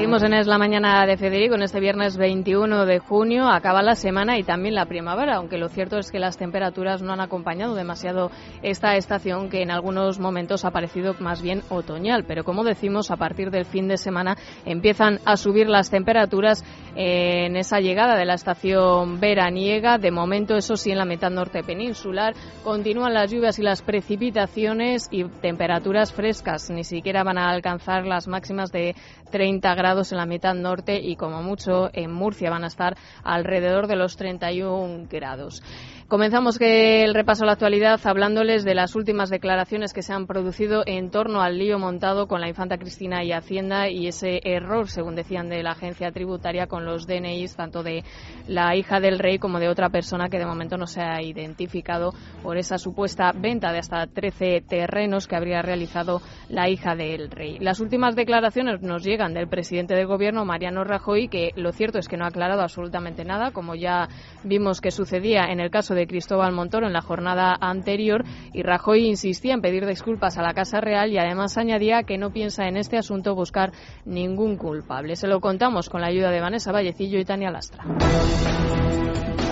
Seguimos en Es la Mañana de Federico en este viernes 21 de junio. Acaba la semana y también la primavera, aunque lo cierto es que las temperaturas no han acompañado demasiado esta estación que en algunos momentos ha parecido más bien otoñal. Pero como decimos, a partir del fin de semana empiezan a subir las temperaturas en esa llegada de la estación veraniega. De momento, eso sí, en la mitad norte peninsular continúan las lluvias y las precipitaciones y temperaturas frescas. Ni siquiera van a alcanzar las máximas de 30 grados en la mitad norte y como mucho en Murcia van a estar alrededor de los 31 grados. Comenzamos el repaso a la actualidad hablándoles de las últimas declaraciones que se han producido en torno al lío montado con la infanta Cristina y Hacienda y ese error, según decían de la agencia tributaria, con los DNIs tanto de la hija del rey como de otra persona que de momento no se ha identificado por esa supuesta venta de hasta 13 terrenos que habría realizado la hija del rey. Las últimas declaraciones nos llegan del presidente del gobierno, Mariano Rajoy, que lo cierto es que no ha aclarado absolutamente nada, como ya vimos que sucedía en el caso de de Cristóbal Montoro en la jornada anterior y Rajoy insistía en pedir disculpas a la Casa Real y además añadía que no piensa en este asunto buscar ningún culpable. Se lo contamos con la ayuda de Vanessa Vallecillo y Tania Lastra.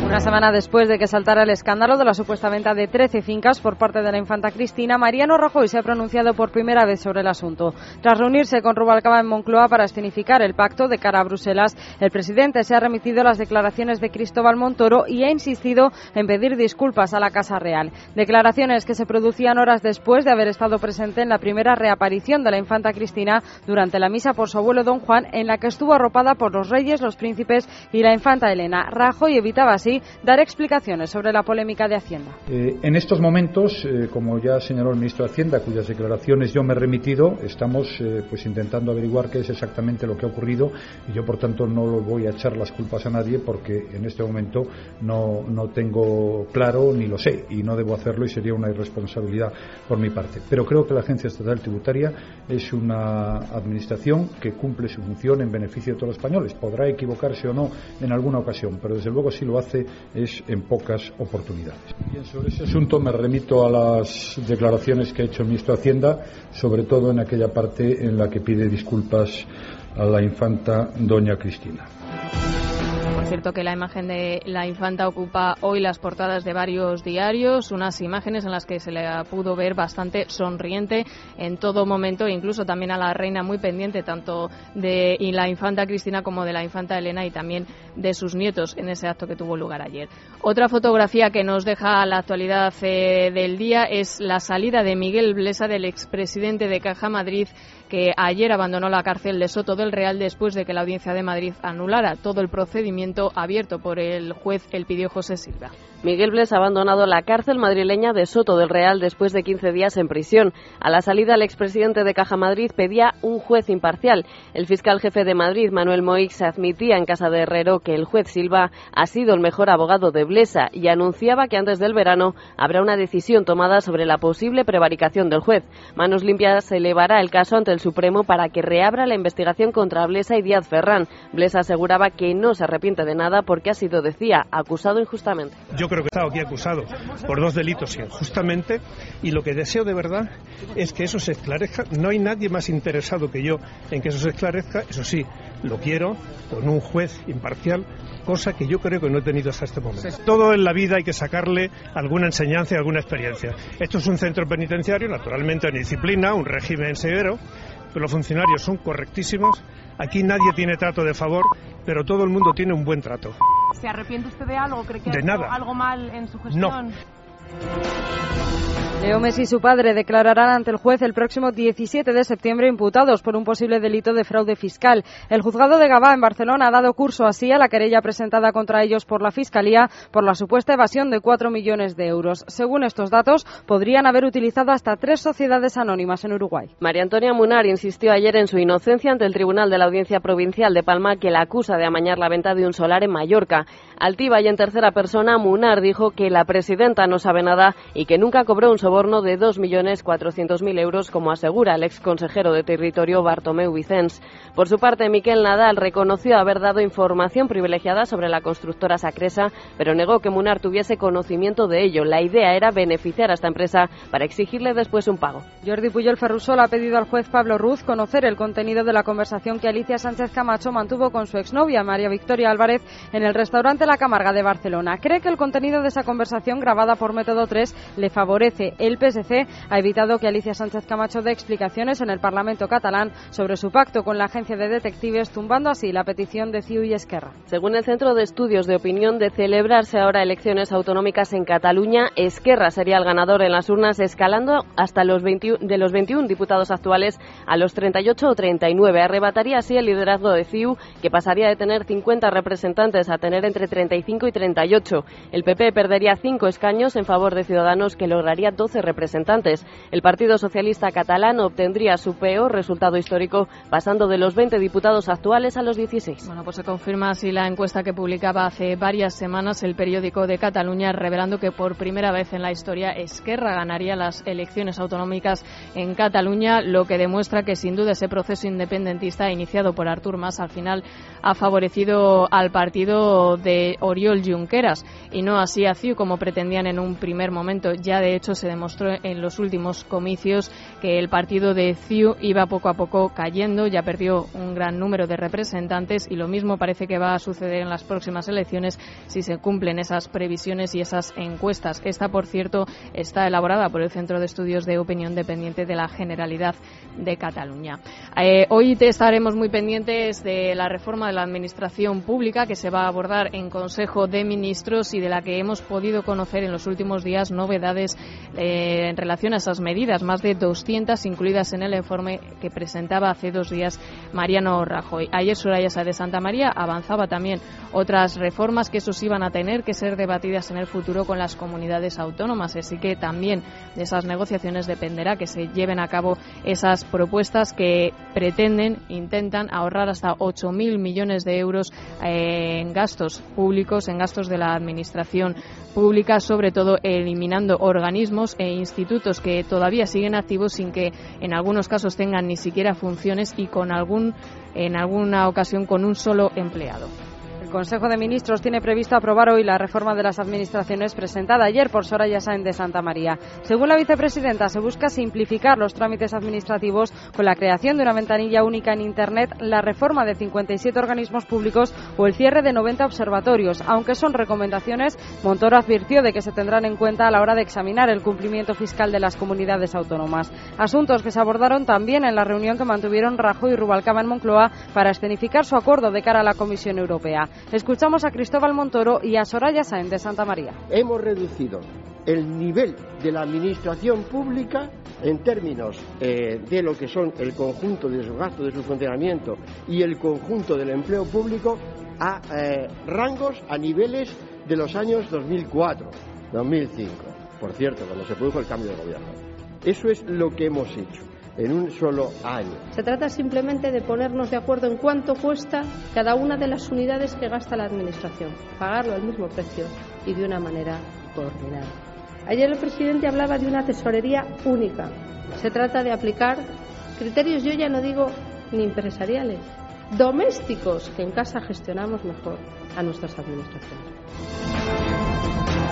Una semana después de que saltara el escándalo de la supuesta venta de 13 fincas por parte de la infanta Cristina, Mariano Rajoy se ha pronunciado por primera vez sobre el asunto. Tras reunirse con Rubalcaba en Moncloa para escenificar el pacto de cara a Bruselas, el presidente se ha remitido a las declaraciones de Cristóbal Montoro y ha insistido en pedir disculpas a la Casa Real. Declaraciones que se producían horas después de haber estado presente en la primera reaparición de la infanta Cristina durante la misa por su abuelo don Juan, en la que estuvo arropada por los reyes, los príncipes y la infanta Elena. Rajoy evitaba así dar explicaciones sobre la polémica de Hacienda. Eh, en estos momentos, eh, como ya señaló el ministro de Hacienda, cuyas declaraciones yo me he remitido, estamos eh, pues intentando averiguar qué es exactamente lo que ha ocurrido y yo, por tanto, no lo voy a echar las culpas a nadie porque en este momento no, no tengo claro ni lo sé y no debo hacerlo y sería una irresponsabilidad por mi parte. Pero creo que la Agencia Estatal Tributaria es una administración que cumple su función en beneficio de todos los españoles. Podrá equivocarse o no en alguna ocasión, pero desde luego sí lo hace es en pocas oportunidades. Bien, sobre ese asunto me remito a las declaraciones que ha hecho el ministro de Hacienda, sobre todo en aquella parte en la que pide disculpas a la infanta doña Cristina cierto que la imagen de la infanta ocupa hoy las portadas de varios diarios, unas imágenes en las que se le pudo ver bastante sonriente en todo momento, incluso también a la reina muy pendiente tanto de la infanta Cristina como de la infanta Elena y también de sus nietos en ese acto que tuvo lugar ayer. Otra fotografía que nos deja la actualidad eh, del día es la salida de Miguel Blesa, del expresidente de Caja Madrid, que ayer abandonó la cárcel de Soto del Real después de que la Audiencia de Madrid anulara todo el procedimiento abierto por el juez Elpidio José Silva. Miguel Bles ha abandonado la cárcel madrileña de Soto del Real después de 15 días en prisión. A la salida, el expresidente de Caja Madrid pedía un juez imparcial. El fiscal jefe de Madrid, Manuel Moix, admitía en casa de Herrero que el juez Silva ha sido el mejor abogado de Blesa y anunciaba que antes del verano habrá una decisión tomada sobre la posible prevaricación del juez. Manos Limpias elevará el caso ante el Supremo para que reabra la investigación contra Blesa y Díaz Ferrán. Blesa aseguraba que no se arrepiente de nada porque ha sido, decía, acusado injustamente creo que he estado aquí acusado por dos delitos injustamente y lo que deseo de verdad es que eso se esclarezca. No hay nadie más interesado que yo en que eso se esclarezca. Eso sí, lo quiero con un juez imparcial, cosa que yo creo que no he tenido hasta este momento. Todo en la vida hay que sacarle alguna enseñanza y alguna experiencia. Esto es un centro penitenciario, naturalmente en disciplina, un régimen severo, pero los funcionarios son correctísimos. Aquí nadie tiene trato de favor, pero todo el mundo tiene un buen trato. ¿Se arrepiente usted de algo? ¿Cree que de ha nada. algo mal en su gestión? No. Leo Messi y su padre declararán ante el juez el próximo 17 de septiembre imputados por un posible delito de fraude fiscal. El juzgado de Gabá en Barcelona ha dado curso así a la querella presentada contra ellos por la Fiscalía por la supuesta evasión de 4 millones de euros. Según estos datos, podrían haber utilizado hasta tres sociedades anónimas en Uruguay. María Antonia Munar insistió ayer en su inocencia ante el Tribunal de la Audiencia Provincial de Palma que la acusa de amañar la venta de un solar en Mallorca. Altiva y en tercera persona, Munar dijo que la presidenta no sabe nada y que nunca cobró un soborno de 2.400.000 euros, como asegura el ex consejero de territorio Bartomeu Vicens. Por su parte, Miquel Nadal reconoció haber dado información privilegiada sobre la constructora Sacresa, pero negó que Munar tuviese conocimiento de ello. La idea era beneficiar a esta empresa para exigirle después un pago. Jordi Puyol Ferrusol ha pedido al juez Pablo Ruz conocer el contenido de la conversación que Alicia Sánchez Camacho mantuvo con su exnovia María Victoria Álvarez en el restaurante La Camarga de Barcelona. Cree que el contenido de esa conversación grabada por Método 3 le favorece. El PSC ha evitado que Alicia Sánchez Camacho dé explicaciones en el Parlamento catalán sobre su pacto con la agencia de detectives, tumbando así la petición de CiU y Esquerra. Según el Centro de Estudios de Opinión, de celebrarse ahora elecciones autonómicas en Cataluña, Esquerra sería el ganador en las urnas, escalando hasta los 21, de los 21 diputados actuales a los 38 o 39. Arrebataría así el liderazgo de CiU, que pasaría de tener 50 representantes a tener entre 35 y 38. El PP perdería cinco escaños en favor de Que lograría 12 representantes. El Partido Socialista Catalán obtendría su peor resultado histórico, pasando de los 20 diputados actuales a los 16. Bueno, pues se confirma así la encuesta que publicaba hace varias semanas el periódico de Cataluña, revelando que por primera vez en la historia Esquerra ganaría las elecciones autonómicas en Cataluña, lo que demuestra que sin duda ese proceso independentista iniciado por Artur Mas al final ha favorecido al partido de Oriol Junqueras y no así a CiU como pretendían en un primer momento. Ya de hecho se demostró en los últimos comicios que el partido de CiU iba poco a poco cayendo, ya perdió un gran número de representantes y lo mismo parece que va a suceder en las próximas elecciones si se cumplen esas previsiones y esas encuestas. Esta, por cierto, está elaborada por el Centro de Estudios de Opinión Dependiente de la Generalidad de Cataluña. Eh, hoy estaremos muy pendientes de la reforma de la Administración Pública que se va a abordar en Consejo de Ministros y de la que hemos podido conocer en los últimos días novedades eh, en relación a esas medidas, más de 200 incluidas en el informe que presentaba hace dos días Mariano Rajoy. Ayer Soraya de Santa María avanzaba también otras reformas que esos iban a tener que ser debatidas en el futuro con las comunidades autónomas, así que también de esas negociaciones dependerá que se lleven a cabo esas propuestas que pretenden, intentan ahorrar hasta 8.000 millones de euros eh, en gastos públicos, en gastos de la Administración pública, sobre todo eliminando organismos e institutos que todavía siguen activos sin que en algunos casos tengan ni siquiera funciones y con algún, en alguna ocasión con un solo empleado. El Consejo de Ministros tiene previsto aprobar hoy la reforma de las administraciones presentada ayer por Soraya Sáenz de Santa María. Según la vicepresidenta, se busca simplificar los trámites administrativos con la creación de una ventanilla única en Internet, la reforma de 57 organismos públicos o el cierre de 90 observatorios. Aunque son recomendaciones, Montoro advirtió de que se tendrán en cuenta a la hora de examinar el cumplimiento fiscal de las comunidades autónomas. Asuntos que se abordaron también en la reunión que mantuvieron Rajoy y Rubalcaba en Moncloa para escenificar su acuerdo de cara a la Comisión Europea. Escuchamos a Cristóbal Montoro y a Soraya Sáenz de Santa María. Hemos reducido el nivel de la administración pública en términos eh, de lo que son el conjunto de sus gastos, de su funcionamiento y el conjunto del empleo público a eh, rangos, a niveles de los años 2004, 2005. Por cierto, cuando se produjo el cambio de gobierno. Eso es lo que hemos hecho en un solo año. Se trata simplemente de ponernos de acuerdo en cuánto cuesta cada una de las unidades que gasta la Administración, pagarlo al mismo precio y de una manera coordinada. Ayer el presidente hablaba de una tesorería única. Se trata de aplicar criterios, yo ya no digo ni empresariales, domésticos que en casa gestionamos mejor a nuestras administraciones.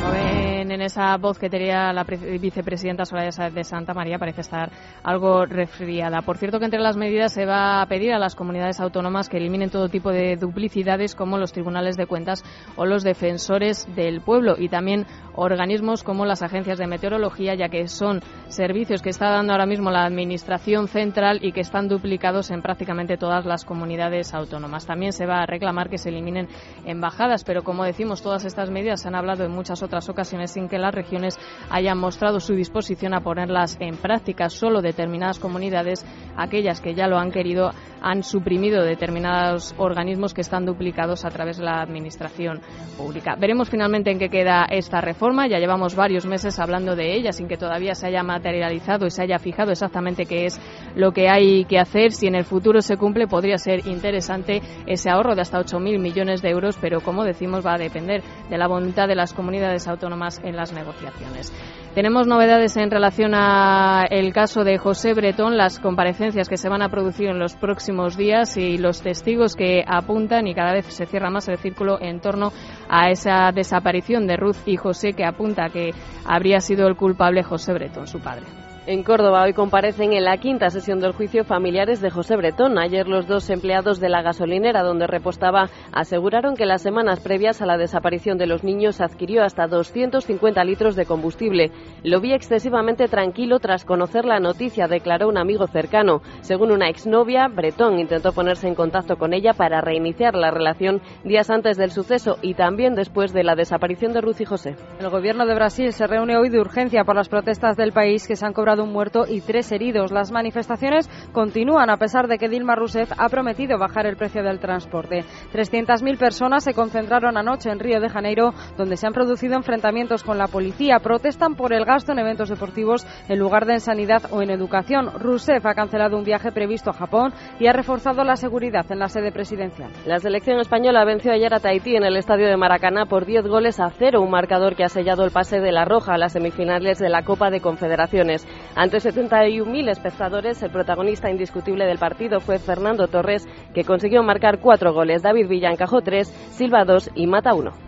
Como en esa voz que tenía la vicepresidenta Soraya de Santa María, parece estar algo resfriada. Por cierto, que entre las medidas se va a pedir a las comunidades autónomas que eliminen todo tipo de duplicidades como los tribunales de cuentas o los defensores del pueblo y también organismos como las agencias de meteorología, ya que son servicios que está dando ahora mismo la Administración central y que están duplicados en prácticamente todas las comunidades autónomas. También se va a reclamar que se eliminen embajadas, pero como decimos, todas estas medidas se han hablado en muchas otras ocasiones sin que las regiones hayan mostrado su disposición a ponerlas en práctica. Solo determinadas comunidades aquellas que ya lo han querido han suprimido determinados organismos que están duplicados a través de la administración pública. Veremos finalmente en qué queda esta reforma. Ya llevamos varios meses hablando de ella sin que todavía se haya materializado y se haya fijado exactamente qué es lo que hay que hacer. Si en el futuro se cumple, podría ser interesante ese ahorro de hasta 8.000 millones de euros, pero como decimos, va a depender de la voluntad de las comunidades autónomas en las negociaciones. Tenemos novedades en relación al caso de José Bretón, las comparecencias que se van a producir en los próximos días y los testigos que apuntan y cada vez se cierra más el círculo en torno a esa desaparición de Ruth y José que apunta que habría sido el culpable José Bretón, su padre. En Córdoba hoy comparecen en la quinta sesión del juicio familiares de José Bretón. Ayer los dos empleados de la gasolinera donde repostaba aseguraron que las semanas previas a la desaparición de los niños adquirió hasta 250 litros de combustible. Lo vi excesivamente tranquilo tras conocer la noticia, declaró un amigo cercano. Según una exnovia, Bretón intentó ponerse en contacto con ella para reiniciar la relación días antes del suceso y también después de la desaparición de Ruth y José. El gobierno de Brasil se reúne hoy de urgencia por las protestas del país que se han cobrado un muerto y tres heridos. Las manifestaciones continúan a pesar de que Dilma Rousseff ha prometido bajar el precio del transporte. 300.000 personas se concentraron anoche en Río de Janeiro, donde se han producido enfrentamientos con la policía. Protestan por el gasto en eventos deportivos en lugar de en sanidad o en educación. Rousseff ha cancelado un viaje previsto a Japón y ha reforzado la seguridad en la sede presidencial. La selección española venció ayer a Tahití en el estadio de Maracaná por 10 goles a cero, un marcador que ha sellado el pase de la Roja a las semifinales de la Copa de Confederaciones. Ante 71.000 espectadores, el protagonista indiscutible del partido fue Fernando Torres, que consiguió marcar cuatro goles. David Villa encajó tres, Silva dos y Mata uno.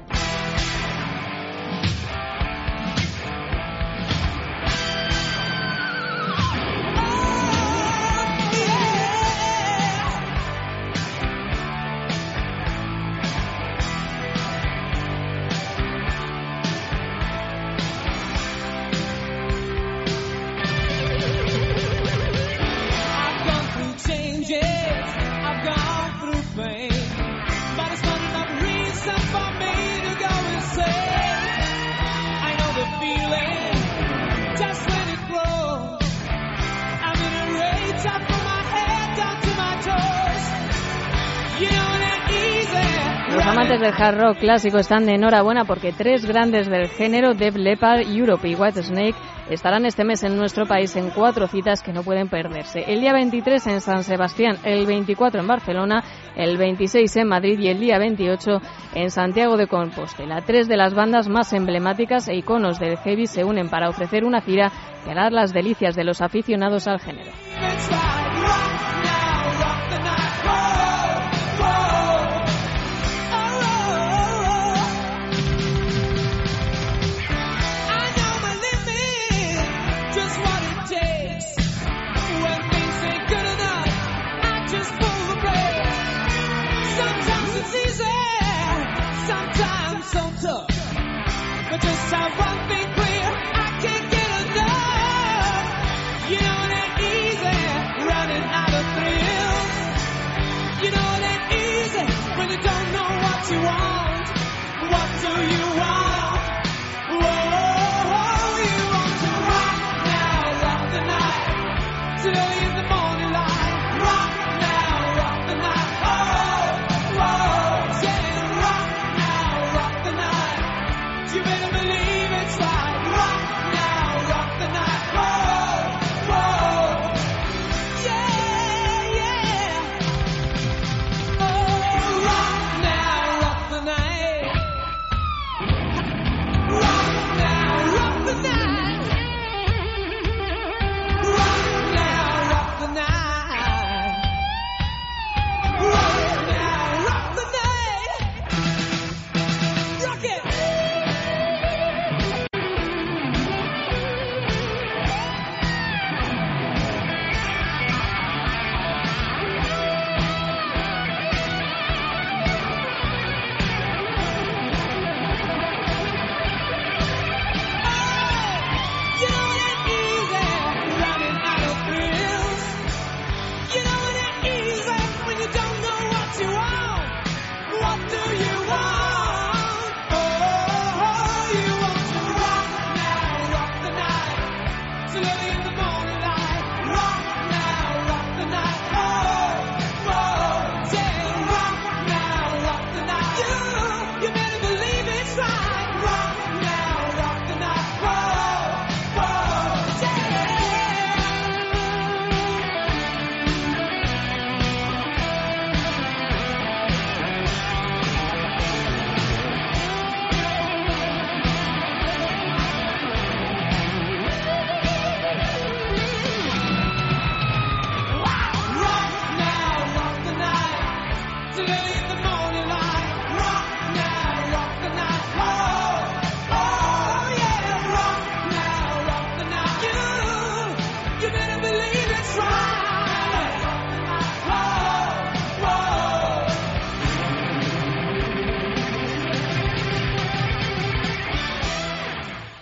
Amantes del hard rock clásico están de enhorabuena porque tres grandes del género, Def Leppard, Europe y White Snake, estarán este mes en nuestro país en cuatro citas que no pueden perderse. El día 23 en San Sebastián, el 24 en Barcelona, el 26 en Madrid y el día 28 en Santiago de Compostela. Tres de las bandas más emblemáticas e iconos del heavy se unen para ofrecer una gira que hará las delicias de los aficionados al género.